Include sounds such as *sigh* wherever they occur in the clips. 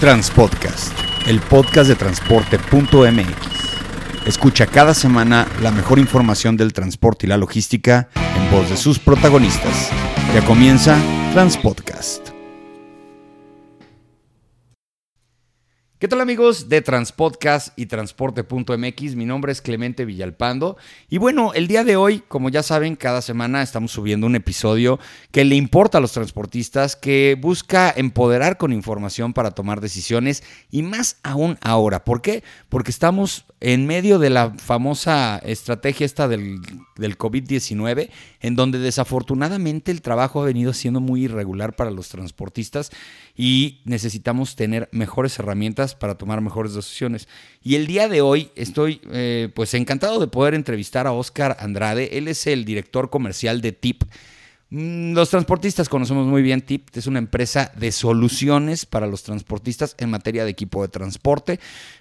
Transpodcast, el podcast de transporte.mx. Escucha cada semana la mejor información del transporte y la logística en voz de sus protagonistas. Ya comienza Transpodcast. ¿Qué tal amigos de Transpodcast y Transporte.mx? Mi nombre es Clemente Villalpando y bueno, el día de hoy, como ya saben, cada semana estamos subiendo un episodio que le importa a los transportistas, que busca empoderar con información para tomar decisiones y más aún ahora. ¿Por qué? Porque estamos en medio de la famosa estrategia esta del, del COVID-19, en donde desafortunadamente el trabajo ha venido siendo muy irregular para los transportistas y necesitamos tener mejores herramientas para tomar mejores decisiones. Y el día de hoy estoy eh, pues encantado de poder entrevistar a Oscar Andrade, él es el director comercial de TIP. Mm, los transportistas conocemos muy bien TIP, es una empresa de soluciones para los transportistas en materia de equipo de transporte.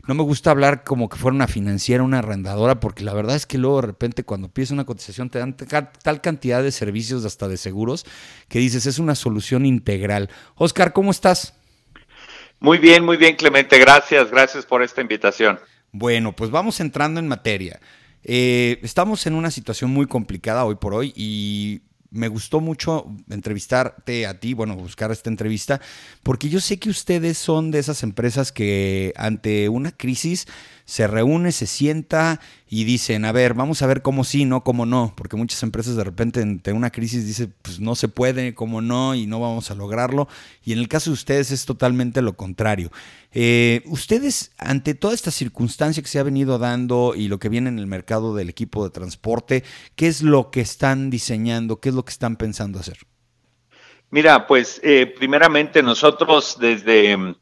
No me gusta hablar como que fuera una financiera, una arrendadora, porque la verdad es que luego de repente cuando pides una cotización te dan tal cantidad de servicios hasta de seguros que dices es una solución integral. Oscar, ¿cómo estás? Muy bien, muy bien Clemente, gracias, gracias por esta invitación. Bueno, pues vamos entrando en materia. Eh, estamos en una situación muy complicada hoy por hoy y me gustó mucho entrevistarte a ti, bueno, buscar esta entrevista, porque yo sé que ustedes son de esas empresas que ante una crisis se reúne, se sienta y dicen, a ver, vamos a ver cómo sí, no cómo no, porque muchas empresas de repente ante una crisis dicen, pues no se puede, cómo no, y no vamos a lograrlo. Y en el caso de ustedes es totalmente lo contrario. Eh, ustedes, ante toda esta circunstancia que se ha venido dando y lo que viene en el mercado del equipo de transporte, ¿qué es lo que están diseñando? ¿Qué es lo que están pensando hacer? Mira, pues eh, primeramente nosotros desde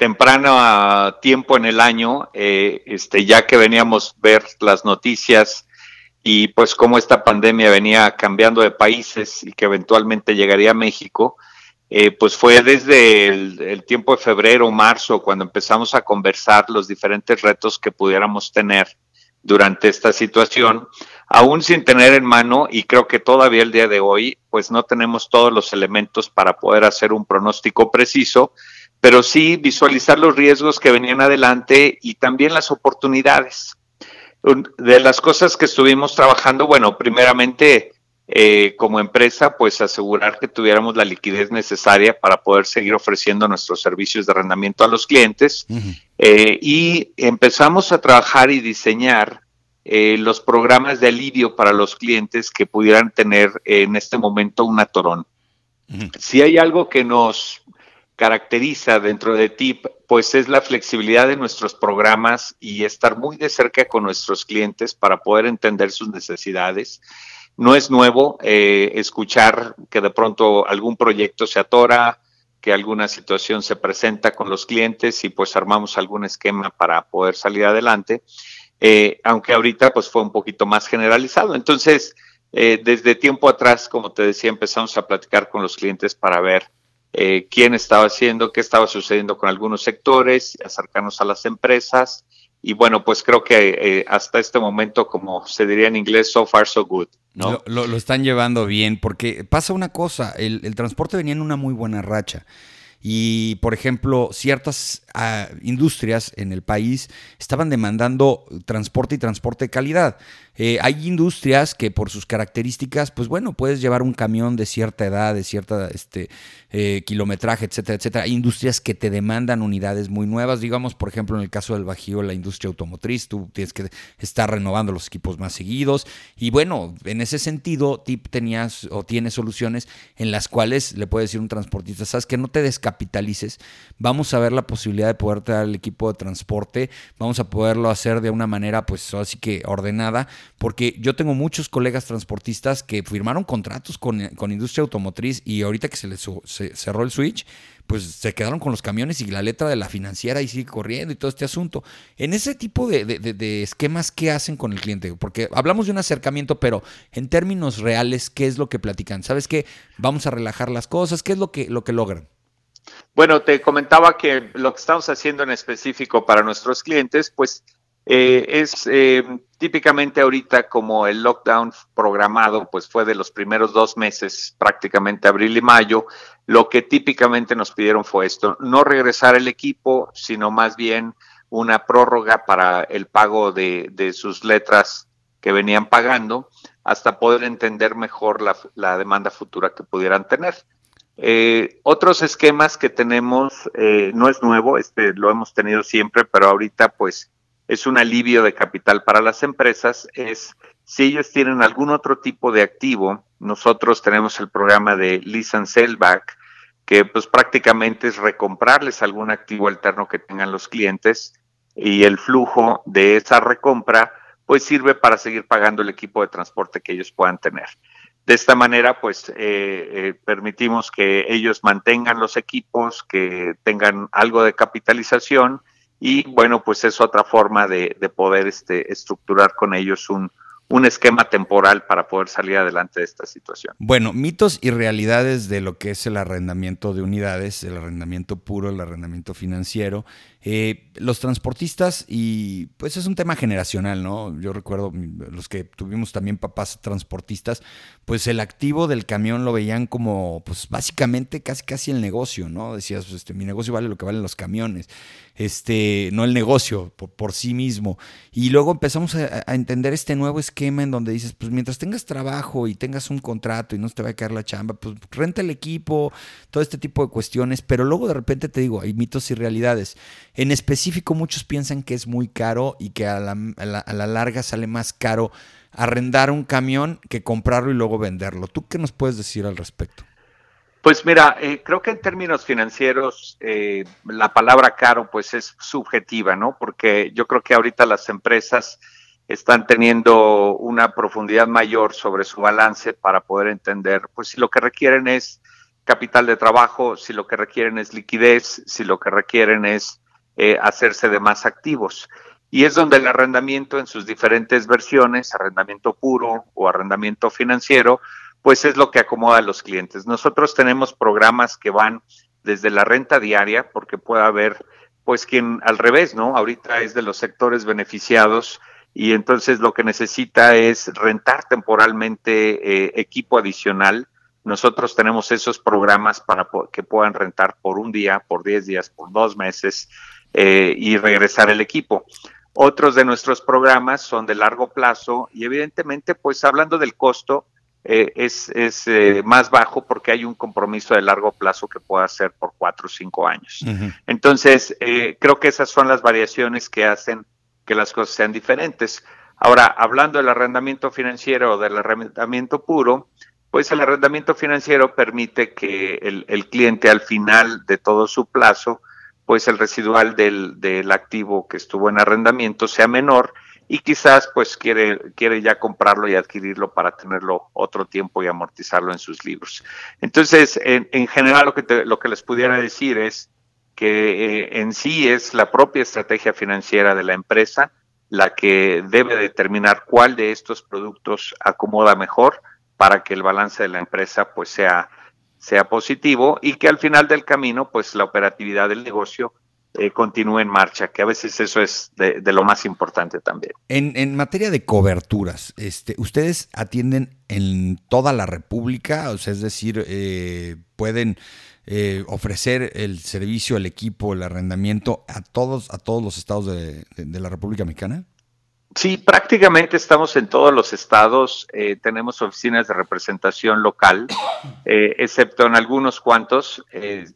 temprano tiempo en el año, eh, este, ya que veníamos a ver las noticias y pues cómo esta pandemia venía cambiando de países y que eventualmente llegaría a México, eh, pues fue desde el, tiempo de febrero marzo cuando empezamos a conversar los diferentes retos que pudiéramos tener durante esta situación, aún sin tener en mano, y creo que todavía el día de hoy, pues no tenemos todos los elementos para poder hacer un pronóstico preciso, pero sí visualizar los riesgos que venían adelante y también las oportunidades. De las cosas que estuvimos trabajando, bueno, primeramente eh, como empresa, pues asegurar que tuviéramos la liquidez necesaria para poder seguir ofreciendo nuestros servicios de arrendamiento a los clientes. Eh, y empezamos a trabajar y diseñar eh, los programas de alivio para los clientes que pudieran tener en este momento un atorón. Si hay algo que nos caracteriza dentro de TIP, pues es la flexibilidad de nuestros programas y estar muy de cerca con nuestros clientes para poder entender sus necesidades. No es nuevo eh, escuchar que de pronto algún proyecto se atora, que alguna situación se presenta con los clientes y pues armamos algún esquema para poder salir adelante, eh, aunque ahorita pues fue un poquito más generalizado. Entonces, eh, desde tiempo atrás, como te decía, empezamos a platicar con los clientes para ver eh, quién estaba haciendo, qué estaba sucediendo con algunos sectores, acercarnos a las empresas. Y bueno, pues creo que eh, hasta este momento, como se diría en inglés, so far so good. ¿no? Lo, están llevando bien, porque pasa una cosa, el, el transporte venía en una muy buena racha. Y, por ejemplo, ciertas ah, industrias en el país estaban demandando transporte y transporte de calidad. Eh, hay industrias que por sus características, pues bueno, puedes llevar un camión de cierta edad, de cierta este, eh, kilometraje, etcétera, etcétera. Industrias que te demandan unidades muy nuevas, digamos, por ejemplo, en el caso del Bajío, la industria automotriz, tú tienes que estar renovando los equipos más seguidos. Y bueno, en ese sentido, TIP tenías o tiene soluciones en las cuales le puede decir un transportista, sabes que no te descapitalices, vamos a ver la posibilidad de poder traer el equipo de transporte, vamos a poderlo hacer de una manera, pues así que ordenada porque yo tengo muchos colegas transportistas que firmaron contratos con, industria automotriz y ahorita que se les cerró el switch, pues se quedaron con los camiones y la letra de la financiera y sigue corriendo y todo este asunto. En ese tipo de, esquemas, ¿qué hacen con el cliente? Porque hablamos de un acercamiento, pero en términos reales, ¿qué es lo que platican? ¿Sabes qué? Vamos a relajar las cosas, ¿qué es lo que, lo que logran? Bueno, te comentaba que lo que estamos haciendo en específico para nuestros clientes, pues Eh, es eh, típicamente ahorita como el lockdown programado, pues fue de los primeros dos meses, prácticamente abril y mayo, lo que típicamente nos pidieron fue esto, no regresar el equipo, sino más bien una prórroga para el pago de, sus letras que venían pagando hasta poder entender mejor la, demanda futura que pudieran tener. Eh, otros esquemas que tenemos, eh, no es nuevo, este lo hemos tenido siempre, pero ahorita pues es un alivio de capital para las empresas, es si ellos tienen algún otro tipo de activo, nosotros tenemos el programa de Lease and Sellback, que pues prácticamente es recomprarles algún activo alterno que tengan los clientes y el flujo de esa recompra pues sirve para seguir pagando el equipo de transporte que ellos puedan tener. De esta manera, pues eh, eh, permitimos que ellos mantengan los equipos, que tengan algo de capitalización y bueno, pues es otra forma de, de poder este, estructurar con ellos un, un esquema temporal para poder salir adelante de esta situación. Bueno, mitos y realidades de lo que es el arrendamiento de unidades, el arrendamiento puro, el arrendamiento financiero. Eh, los transportistas, y pues es un tema generacional, ¿no? Yo recuerdo los que tuvimos también papás transportistas, pues el activo del camión lo veían como, pues básicamente casi casi el negocio, ¿no? Decías, pues, este, mi negocio vale lo que valen los camiones este, no el negocio por, sí mismo. Y luego empezamos a, entender este nuevo esquema en donde dices, pues mientras tengas trabajo y tengas un contrato y no te va a caer la chamba, pues renta el equipo, todo este tipo de cuestiones, pero luego de repente te digo, hay mitos y realidades. En específico, muchos piensan que es muy caro y que a la, a la larga sale más caro arrendar un camión que comprarlo y luego venderlo. ¿Tú qué nos puedes decir al respecto? Pues mira, eh, creo que en términos financieros eh, la palabra caro pues es subjetiva, ¿no? Porque yo creo que ahorita las empresas están teniendo una profundidad mayor sobre su balance para poder entender, pues si lo que requieren es capital de trabajo, si lo que requieren es liquidez, si lo que requieren es eh, hacerse de más activos. Y es donde el arrendamiento en sus diferentes versiones, arrendamiento puro o arrendamiento financiero, pues es lo que acomoda a los clientes. Nosotros tenemos programas que van desde la renta diaria, porque puede haber, pues quien al revés, ¿no? Ahorita es de los sectores beneficiados y entonces lo que necesita es rentar temporalmente eh, equipo adicional. Nosotros tenemos esos programas para que puedan rentar por un día, por 10 días, por dos meses eh, y regresar el equipo. Otros de nuestros programas son de largo plazo y evidentemente, pues hablando del costo, eh, es, es eh, más bajo porque hay un compromiso de largo plazo que puede hacer por cuatro o cinco años. Entonces, eh, creo que esas son las variaciones que hacen que las cosas sean diferentes. Ahora, hablando del arrendamiento financiero o del arrendamiento puro, pues el arrendamiento financiero permite que el, el cliente al final de todo su plazo, pues el residual del, del activo que estuvo en arrendamiento sea menor y quizás pues quiere, quiere ya comprarlo y adquirirlo para tenerlo otro tiempo y amortizarlo en sus libros. Entonces, en, en general lo que, lo que les pudiera decir es que eh, en sí es la propia estrategia financiera de la empresa la que debe determinar cuál de estos productos acomoda mejor para que el balance de la empresa pues sea, sea positivo y que al final del camino pues la operatividad del negocio eh, continúe en marcha, que a veces eso es de, lo más importante también. En, materia de coberturas, este, ¿ustedes atienden en toda la República? O sea, es decir, eh, pueden eh, ofrecer el servicio, el equipo, el arrendamiento a todos, a todos los estados de, la República Mexicana? Sí, prácticamente estamos en todos los estados, tenemos oficinas de representación local, excepto en algunos cuantos.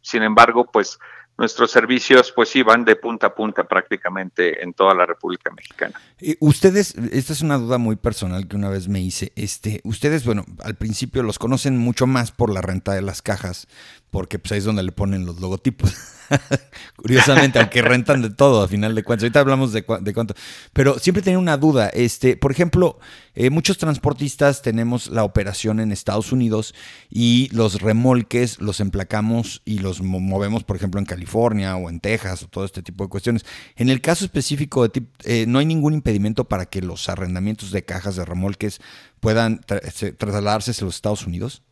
sin embargo, pues nuestros servicios pues iban de punta a punta prácticamente en toda la República Mexicana. ustedes, esta es una duda muy personal que una vez me hice, este, ustedes, bueno, al principio los conocen mucho más por la renta de las cajas, porque pues ahí es donde le ponen los logotipos. *laughs* Curiosamente, aunque rentan de todo, a final de cuentas. Ahorita hablamos de, cuánto. Pero siempre tenía una duda. Este, por ejemplo, eh, muchos transportistas tenemos la operación en Estados Unidos y los remolques los emplacamos y los movemos, por ejemplo, en California o en Texas o todo este tipo de cuestiones. En el caso específico de eh, no hay ningún impedimento para que los arrendamientos de cajas de remolques puedan trasladarse a los Estados Unidos.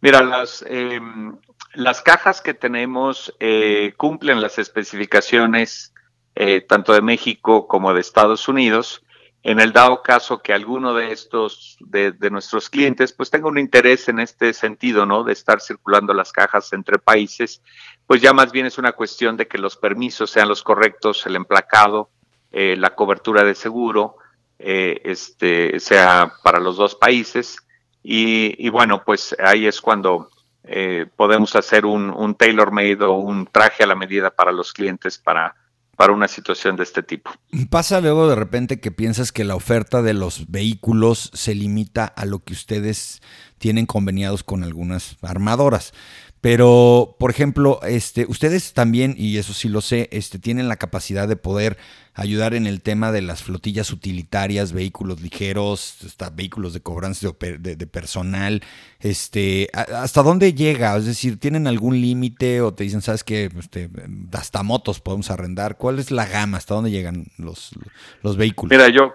Mira, las, em, las cajas que tenemos eh, cumplen las especificaciones eh, tanto de México como de Estados Unidos, en el dado caso que alguno de estos, de, nuestros clientes, pues tenga un interés en este sentido, ¿no? De estar circulando las cajas entre países, pues ya más bien es una cuestión de que los permisos sean los correctos, el emplacado, eh, la cobertura de seguro, eh, este, sea para los dos países. Y, bueno, pues ahí es cuando eh, podemos hacer un, un tailor-made o un traje a la medida para los clientes para para una situación de este tipo. Pasa luego de repente que piensas que la oferta de los vehículos se limita a lo que ustedes tienen conveniados con algunas armadoras. Pero, por ejemplo, este, ustedes también, y eso sí lo sé, este, tienen la capacidad de poder ayudar en el tema de las flotillas utilitarias, vehículos ligeros, hasta vehículos de cobranza de, personal. Este, ¿Hasta dónde llega? Es decir, ¿tienen algún límite o te dicen, sabes que este, hasta motos podemos arrendar? ¿Cuál es la gama? ¿Hasta dónde llegan los, los vehículos? Mira, yo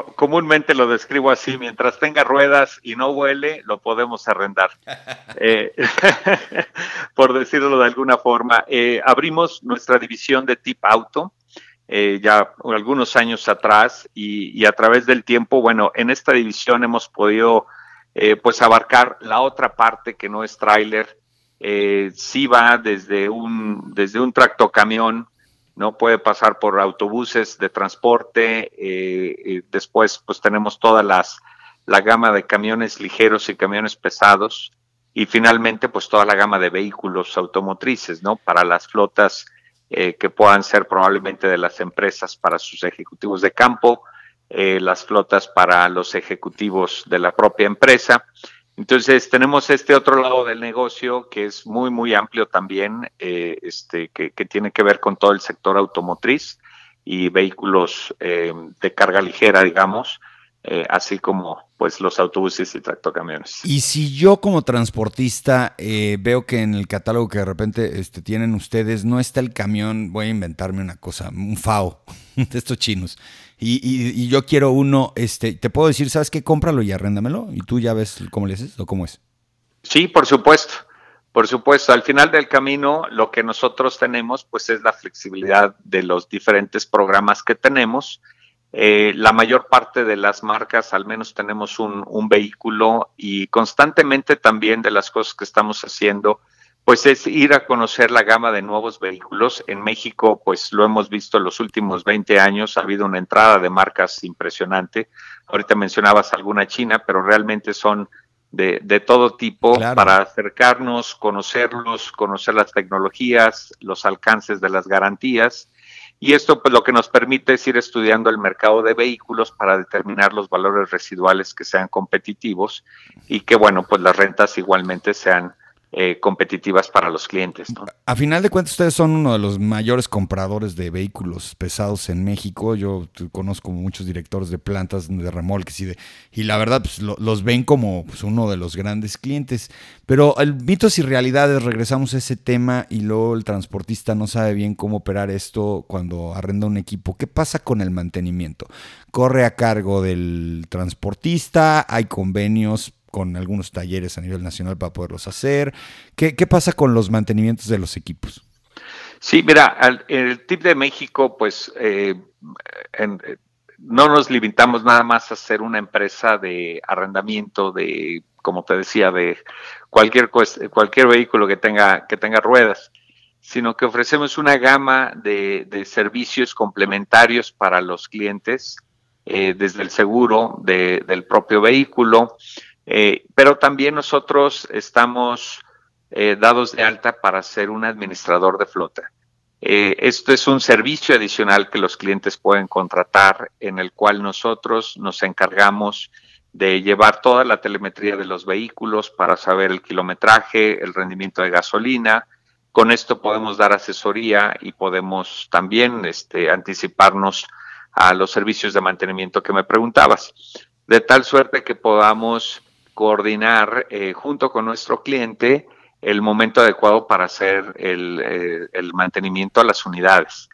comúnmente lo describo así, mientras tenga ruedas y no vuele, lo podemos arrendar. *laughs* Eh, *laughs* por decirlo de alguna forma, eh, abrimos nuestra división de Tip Auto eh, ya algunos años atrás y, a través del tiempo, bueno, en esta división hemos podido pues abarcar la otra parte que no es tráiler, sí va desde un, desde un tractocamión ¿no? Puede pasar por autobuses de transporte, eh, después pues tenemos todas las, la gama de camiones ligeros y camiones pesados, y finalmente pues toda la gama de vehículos automotrices, ¿no? Para las flotas eh, que puedan ser probablemente de las empresas para sus ejecutivos de campo, eh, las flotas para los ejecutivos de la propia empresa entonces tenemos este otro lado del negocio que es muy, muy amplio también, eh, este, que, tiene que ver con todo el sector automotriz y vehículos eh, de carga ligera, digamos, eh, así como pues los autobuses y tractocamiones. Y si yo como transportista veo que en el catálogo que de repente este, tienen ustedes no está el camión, voy a inventarme una cosa, un FAO *laughs* de estos chinos y, yo quiero uno, este, te puedo decir, ¿sabes qué? Cómpralo y arréndamelo y tú ya ves cómo le haces o cómo es. Sí, por supuesto. Por supuesto, al final del camino lo que nosotros tenemos pues es la flexibilidad de los diferentes programas que tenemos. Eh, la mayor parte de las marcas al menos tenemos un, un, vehículo y constantemente también de las cosas que estamos haciendo pues es ir a conocer la gama de nuevos vehículos. En México, pues lo hemos visto en los últimos 20 años, ha habido una entrada de marcas impresionante. Ahorita mencionabas alguna china, pero realmente son de, de todo tipo para acercarnos, conocerlos, conocer las tecnologías, los alcances de las garantías. Y esto pues lo que nos permite es ir estudiando el mercado de vehículos para determinar los valores residuales que sean competitivos y que bueno, pues las rentas igualmente sean eh, competitivas para los clientes. A final de cuentas, ustedes son uno de los mayores compradores de vehículos pesados en México. Yo conozco muchos directores de plantas de remolques y, de, y la verdad pues, los ven como pues, uno de los grandes clientes. Pero el mitos y realidades, regresamos a ese tema y luego el transportista no sabe bien cómo operar esto cuando arrenda un equipo. ¿Qué pasa con el mantenimiento? ¿Corre a cargo del transportista? ¿Hay convenios? Con algunos talleres a nivel nacional para poderlos hacer. ¿Qué, pasa con los mantenimientos de los equipos? Sí, mira, el tip de México, pues eh, no nos limitamos nada más a ser una empresa de arrendamiento de, como te decía, de cualquier, cualquier vehículo que tenga, que tenga ruedas, sino que ofrecemos una gama de, servicios complementarios para los clientes, eh, desde el seguro del propio vehículo, eh, pero también nosotros estamos eh, dados de alta para ser un administrador de flota. Eh, esto es un servicio adicional que los clientes pueden contratar en el cual nosotros nos encargamos de llevar toda la telemetría de los vehículos para saber el kilometraje, el rendimiento de gasolina. Con esto podemos dar asesoría y podemos también este, anticiparnos a los servicios de mantenimiento que me preguntabas, de tal suerte que podamos coordinar eh, junto con nuestro cliente el momento adecuado para hacer eh, el, mantenimiento a las unidades.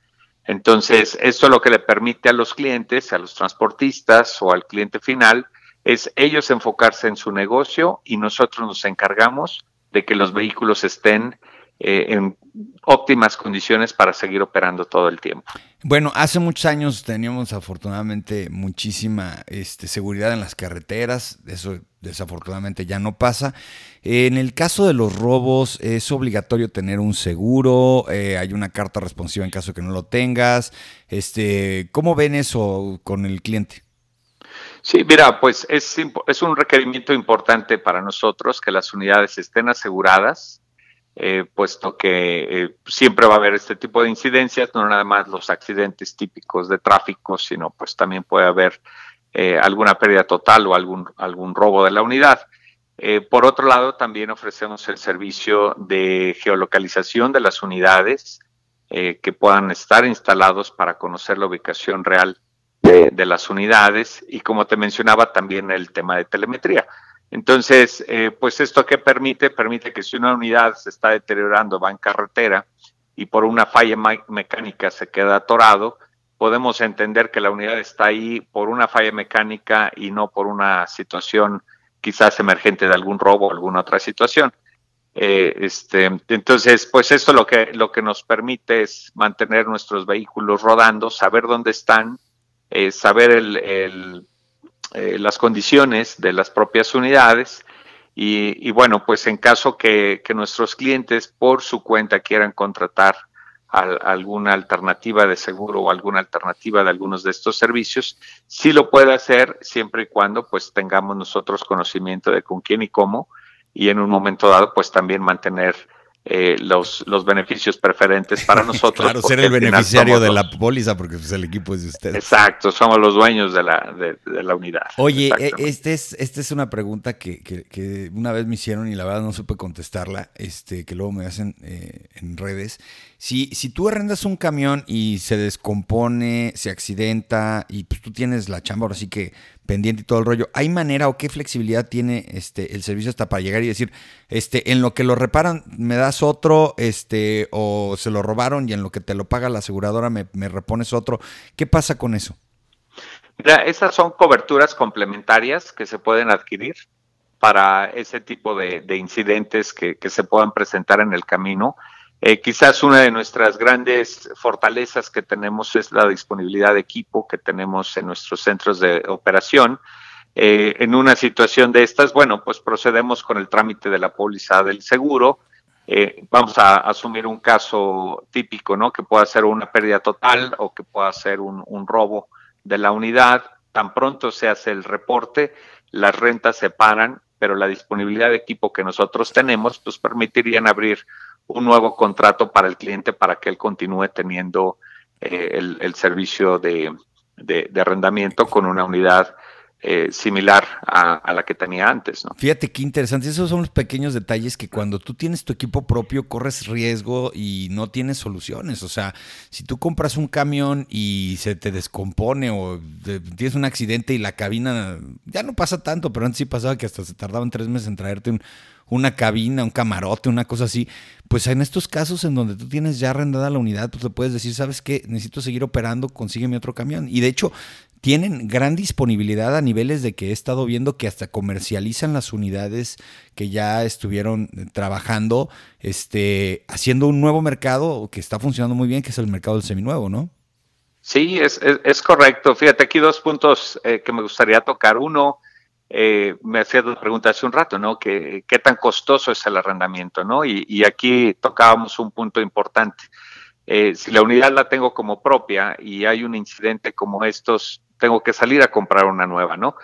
Entonces, esto lo que le permite a los clientes, a los transportistas o al cliente final, es ellos enfocarse en su negocio y nosotros nos encargamos de que los vehículos estén eh, en óptimas condiciones para seguir operando todo el tiempo. Bueno, hace muchos años teníamos afortunadamente muchísima este, seguridad en las carreteras, eso desafortunadamente ya no pasa. En el caso de los robos, es obligatorio tener un seguro, eh, hay una carta responsiva en caso de que no lo tengas. Este, ¿Cómo ven eso con el cliente? Sí, mira, pues es, es un requerimiento importante para nosotros que las unidades estén aseguradas eh, puesto que eh, siempre va a haber este tipo de incidencias, no nada más los accidentes típicos de tráfico, sino pues también puede haber eh, alguna pérdida total o algún, algún robo de la unidad. por otro lado, también ofrecemos el servicio de geolocalización de las unidades que puedan estar instalados para conocer la ubicación real de las unidades y como te mencionaba también el tema de telemetría. Entonces, eh, pues esto que permite, permite que si una unidad se está deteriorando, va en carretera y por una falla mecánica se queda atorado, podemos entender que la unidad está ahí por una falla mecánica y no por una situación quizás emergente de algún robo o alguna otra situación. Eh, este, entonces, pues esto lo que, lo que nos permite es mantener nuestros vehículos rodando, saber dónde están, eh, saber el eh, las condiciones de las propias unidades y, bueno, pues en caso que, nuestros clientes por su cuenta quieran contratar alguna alternativa de seguro o alguna alternativa de algunos de estos servicios, sí lo puede hacer siempre y cuando pues tengamos nosotros conocimiento de con quién y cómo y en un momento dado pues también mantener eh, los, los beneficios preferentes para *laughs* nosotros. claro, ser el beneficiario de la póliza, porque pues, el equipo es de ustedes. Exacto, somos los dueños de la, de, la unidad. Oye, eh, este es, esta es una pregunta que, que, una vez me hicieron y la verdad no supe contestarla, este, que luego me hacen eh, en redes. Si, si tú arrendas un camión y se descompone, se accidenta y pues tú tienes la chamba ahora sí que pendiente y todo el rollo, ¿hay manera o qué flexibilidad tiene este el servicio hasta para llegar y decir, este, en lo que lo reparan me das otro, este, o se lo robaron y en lo que te lo paga la aseguradora me, repones otro? ¿Qué pasa con eso? Mira, esas son coberturas complementarias que se pueden adquirir para ese tipo de, incidentes que, que, se puedan presentar en el camino. Eh, quizás una de nuestras grandes fortalezas que tenemos es la disponibilidad de equipo que tenemos en nuestros centros de operación. Eh, en una situación de estas, bueno, pues procedemos con el trámite de la póliza del seguro. Eh, vamos a asumir un caso típico, ¿no? Que pueda ser una pérdida total o que pueda ser un, un robo de la unidad. Tan pronto se hace el reporte, las rentas se paran, pero la disponibilidad de equipo que nosotros tenemos, pues permitirían abrir un nuevo contrato para el cliente para que él continúe teniendo eh, el, servicio de, arrendamiento con una unidad eh, similar a, la que tenía antes. ¿no? Fíjate qué interesante, esos son los pequeños detalles que cuando tú tienes tu equipo propio corres riesgo y no tienes soluciones. O sea, si tú compras un camión y se te descompone o tienes un accidente y la cabina, ya no pasa tanto, pero antes sí pasaba que hasta se tardaban tres meses en traerte un una cabina, un camarote, una cosa así, pues en estos casos en donde tú tienes ya arrendada la unidad, pues le puedes decir, ¿sabes qué? Necesito seguir operando, consígueme otro camión. Y de hecho, tienen gran disponibilidad a niveles de que he estado viendo que hasta comercializan las unidades que ya estuvieron eh, trabajando, este, haciendo un nuevo mercado que está funcionando muy bien, que es el mercado del seminuevo, ¿no? Sí, es, correcto. Fíjate, aquí dos puntos eh, que me gustaría tocar. Uno, eh, me hacía la pregunta hace un rato, ¿no? ¿Qué, ¿Qué, tan costoso es el arrendamiento, ¿no? Y, aquí tocábamos un punto importante. Eh, si la unidad la tengo como propia y hay un incidente como estos, tengo que salir a comprar una nueva, ¿no?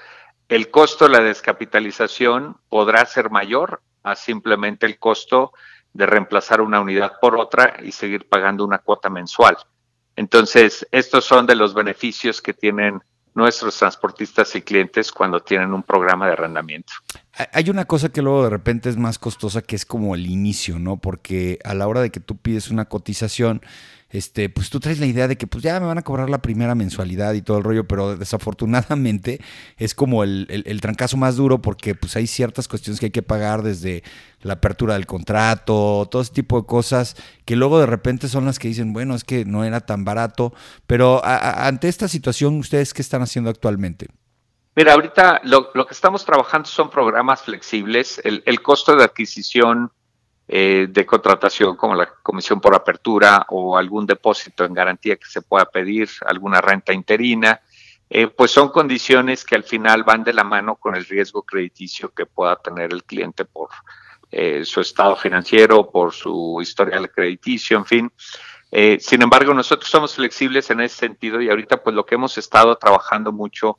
El costo de la descapitalización podrá ser mayor a simplemente el costo de reemplazar una unidad por otra y seguir pagando una cuota mensual. Entonces, estos son de los beneficios que tienen nuestros transportistas y clientes cuando tienen un programa de arrendamiento. Hay una cosa que luego de repente es más costosa que es como el inicio, ¿no? Porque a la hora de que tú pides una cotización, este, pues tú traes la idea de que pues ya me van a cobrar la primera mensualidad y todo el rollo, pero desafortunadamente *laughs* es como el, el, trancazo más duro porque pues hay ciertas cuestiones que hay que pagar desde la apertura del contrato, todo ese tipo de cosas que luego de repente son las que dicen, bueno, es que no era tan barato, pero ante esta situación, ¿ustedes qué están haciendo actualmente? Mira, ahorita lo, lo que estamos trabajando son programas flexibles, el, el costo de adquisición eh, de contratación como la comisión por apertura o algún depósito en garantía que se pueda pedir, alguna renta interina, eh, pues son condiciones que al final van de la mano con el riesgo crediticio que pueda tener el cliente por eh, su estado financiero, por su historial crediticio, en fin. Sin embargo, nosotros somos flexibles en ese sentido y ahorita pues lo que hemos estado trabajando mucho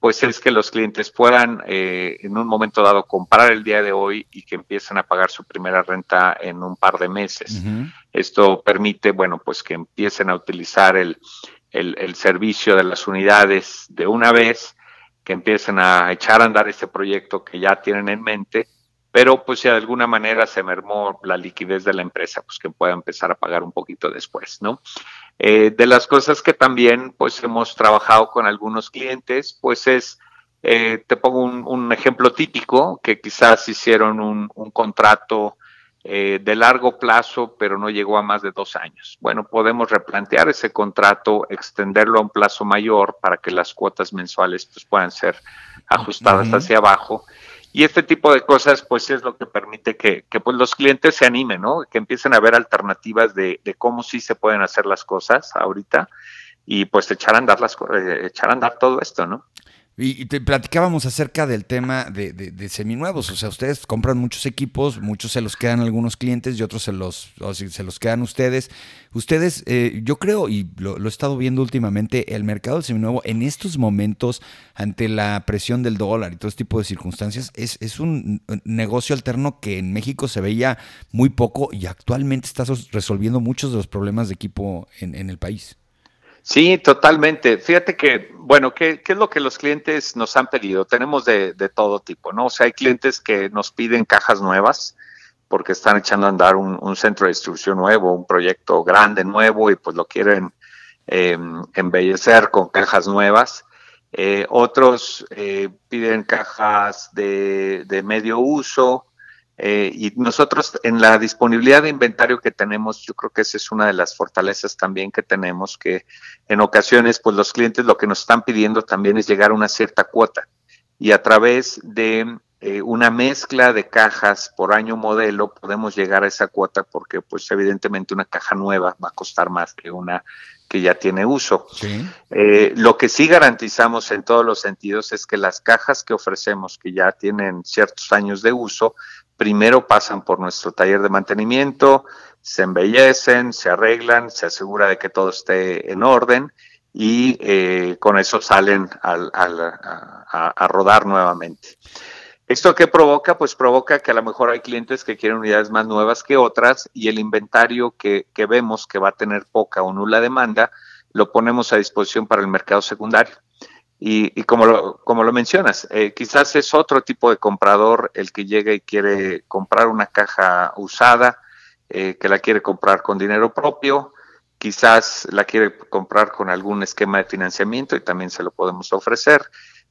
pues es que los clientes puedan en un momento dado comprar el día de hoy y que empiecen a pagar su primera renta en un par de meses. Esto permite, bueno, pues que empiecen a utilizar el, el, servicio de las unidades de una vez, que empiecen a echar a andar este proyecto que ya tienen en mente, pero pues si de alguna manera se mermó la liquidez de la empresa, pues que pueda empezar a pagar un poquito después, ¿no? Eh, de las cosas que también pues hemos trabajado con algunos clientes, pues es, eh, te pongo un, ejemplo típico, que quizás hicieron un, un contrato eh, de largo plazo, pero no llegó a más de dos años. Bueno, podemos replantear ese contrato, extenderlo a un plazo mayor para que las cuotas mensuales pues, puedan ser ajustadas hacia abajo. Y este tipo de cosas, pues es lo que permite que, pues, los clientes se animen, ¿no? Que empiecen a ver alternativas de, cómo sí se pueden hacer las cosas ahorita y pues echar a las, eh, echar a andar todo esto, ¿no? Y, te platicábamos acerca del tema de, de, seminuevos. O sea, ustedes compran muchos equipos, muchos se los quedan algunos clientes y otros se los, se los quedan ustedes. Ustedes, eh, yo creo, y lo, he estado viendo últimamente, el mercado del seminuevo en estos momentos, ante la presión del dólar y todo este tipo de circunstancias, es, es un negocio alterno que en México se veía muy poco y actualmente está resolviendo muchos de los problemas de equipo en, en el país. Sí, totalmente. Fíjate que, bueno, ¿qué, ¿qué, es lo que los clientes nos han pedido? Tenemos de, todo tipo, ¿no? O sea, hay clientes que nos piden cajas nuevas porque están echando a andar un, centro de distribución nuevo, un proyecto grande nuevo y pues lo quieren em, embellecer con cajas nuevas. Eh, otros eh, piden cajas de medio uso, eh, y nosotros en la disponibilidad de inventario que tenemos, yo creo que esa es una de las fortalezas también que tenemos, que en ocasiones pues los clientes lo que nos están pidiendo también es llegar a una cierta cuota y a través de eh, una mezcla de cajas por año modelo podemos llegar a esa cuota porque pues evidentemente una caja nueva va a costar más que una que ya tiene uso. Eh, lo que sí garantizamos en todos los sentidos es que las cajas que ofrecemos que ya tienen ciertos años de uso primero pasan por nuestro taller de mantenimiento, se embellecen, se arreglan, se asegura de que todo esté en orden y eh, con eso salen a, rodar nuevamente. ¿Esto qué provoca? Pues provoca que a lo mejor hay clientes que quieren unidades más nuevas que otras y el inventario que, que vemos que va a tener poca o nula demanda, lo ponemos a disposición para el mercado secundario. Y, como, lo, como lo mencionas, eh, quizás es otro tipo de comprador el que llega y quiere comprar una caja usada, eh, que la quiere comprar con dinero propio, quizás la quiere comprar con algún esquema de financiamiento y también se lo podemos ofrecer.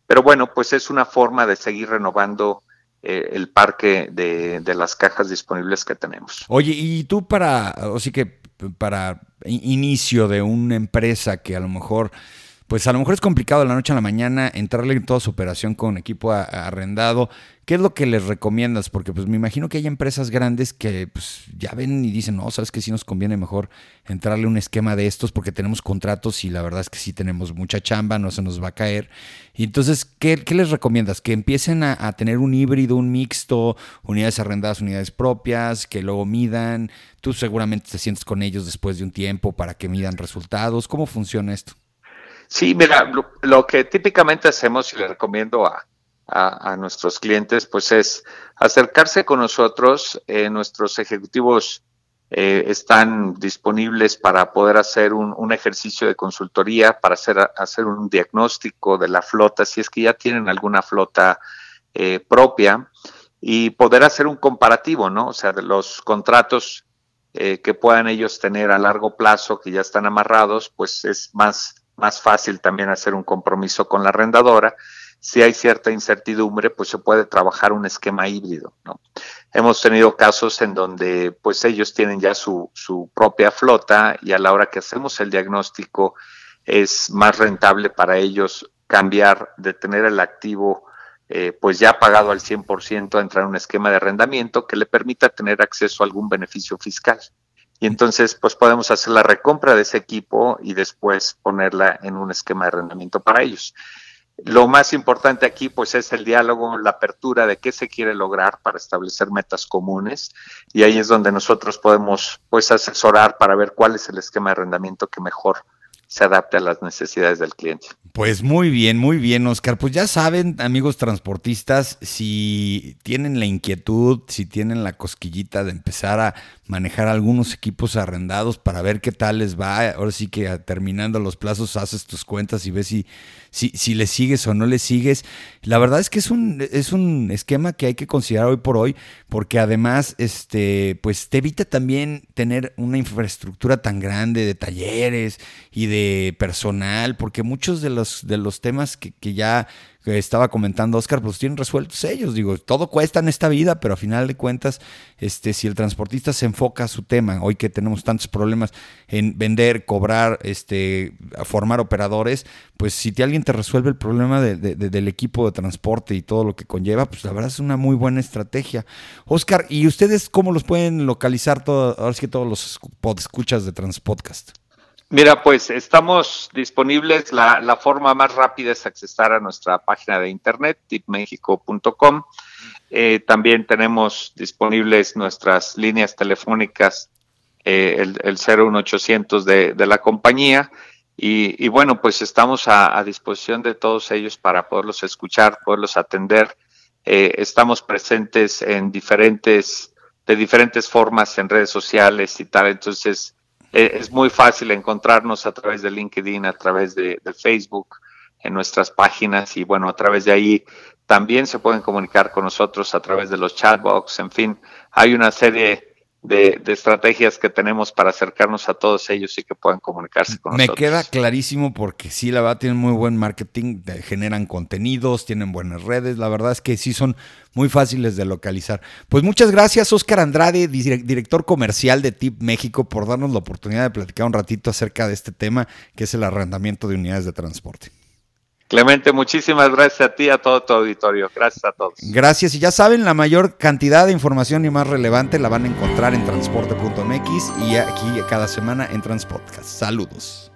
Pero bueno, pues es una forma de seguir renovando eh, el parque de, de, las cajas disponibles que tenemos. Oye, y tú para, o sí que para inicio de una empresa que a lo mejor pues a lo mejor es complicado de la noche a la mañana entrarle en toda su operación con equipo arrendado. ¿Qué es lo que les recomiendas? Porque pues me imagino que hay empresas grandes que pues ya ven y dicen, no, sabes que sí nos conviene mejor entrarle un esquema de estos porque tenemos contratos y la verdad es que sí tenemos mucha chamba, no se nos va a caer. Y entonces, ¿qué, les recomiendas? Que empiecen a, a, tener un híbrido, un mixto, unidades arrendadas, unidades propias, que luego midan. Tú seguramente te sientes con ellos después de un tiempo para que midan resultados. ¿Cómo funciona esto? Sí, mira, lo, que típicamente hacemos y le recomiendo a, a, nuestros clientes, pues es acercarse con nosotros. Eh, nuestros ejecutivos eh, están disponibles para poder hacer un, un, ejercicio de consultoría, para hacer, hacer un diagnóstico de la flota, si es que ya tienen alguna flota eh, propia, y poder hacer un comparativo, ¿no? O sea, de los contratos que puedan ellos tener a largo plazo, que ya están amarrados, pues es más más fácil también hacer un compromiso con la arrendadora. Si hay cierta incertidumbre, pues se puede trabajar un esquema híbrido. ¿no? Hemos tenido casos en donde pues ellos tienen ya su, su propia flota y a la hora que hacemos el diagnóstico es más rentable para ellos cambiar de tener el activo eh, pues ya pagado al 100% a entrar en un esquema de arrendamiento que le permita tener acceso a algún beneficio fiscal. Y entonces, pues podemos hacer la recompra de ese equipo y después ponerla en un esquema de arrendamiento para ellos. Lo más importante aquí, pues, es el diálogo, la apertura de qué se quiere lograr para establecer metas comunes. Y ahí es donde nosotros podemos, pues, asesorar para ver cuál es el esquema de arrendamiento que mejor se adapte a las necesidades del cliente. Pues muy bien, muy bien, Oscar. Pues ya saben, amigos transportistas, si tienen la inquietud, si tienen la cosquillita de empezar a manejar algunos equipos arrendados para ver qué tal les va. Ahora sí que terminando los plazos haces tus cuentas y ves si, si, si le sigues o no le sigues. La verdad es que es un, es un esquema que hay que considerar hoy por hoy, porque además este, pues te evita también tener una infraestructura tan grande de talleres y de personal, porque muchos de los, de los temas que, ya estaba comentando Oscar, pues tienen resueltos ellos. Digo, todo cuesta en esta vida, pero a final de cuentas, este, si el transportista se enfoca a su tema, hoy que tenemos tantos problemas en vender, cobrar, este, formar operadores, pues si alguien te resuelve el problema del equipo de transporte y todo lo que conlleva, pues la verdad es una muy buena estrategia. Oscar, ¿y ustedes cómo los pueden localizar todo, ahora sí que todos los escuchas de Transpodcast? Mira, pues estamos disponibles. La, forma más rápida es accesar a nuestra página de internet, tipmexico.com. Eh, también tenemos disponibles nuestras líneas telefónicas, eh, el, el 01800 de, de la compañía. Y, bueno, pues estamos a, disposición de todos ellos para poderlos escuchar, poderlos atender. Eh, estamos presentes en diferentes, de diferentes formas en redes sociales y tal. Entonces, es muy fácil encontrarnos a través de LinkedIn, a través de, Facebook, en nuestras páginas y bueno, a través de ahí también se pueden comunicar con nosotros a través de los chatbox, en fin, hay una serie de, estrategias que tenemos para acercarnos a todos ellos y que puedan comunicarse con Me nosotros. Me queda clarísimo porque sí, la verdad tienen muy buen marketing, generan contenidos, tienen buenas redes, la verdad es que sí son muy fáciles de localizar. Pues muchas gracias Oscar Andrade, director comercial de TIP México, por darnos la oportunidad de platicar un ratito acerca de este tema que es el arrendamiento de unidades de transporte. Clemente, muchísimas gracias a ti y a todo tu auditorio. Gracias a todos. Gracias. Y ya saben, la mayor cantidad de información y más relevante la van a encontrar en transporte.mx y aquí cada semana en Transpodcast. Saludos.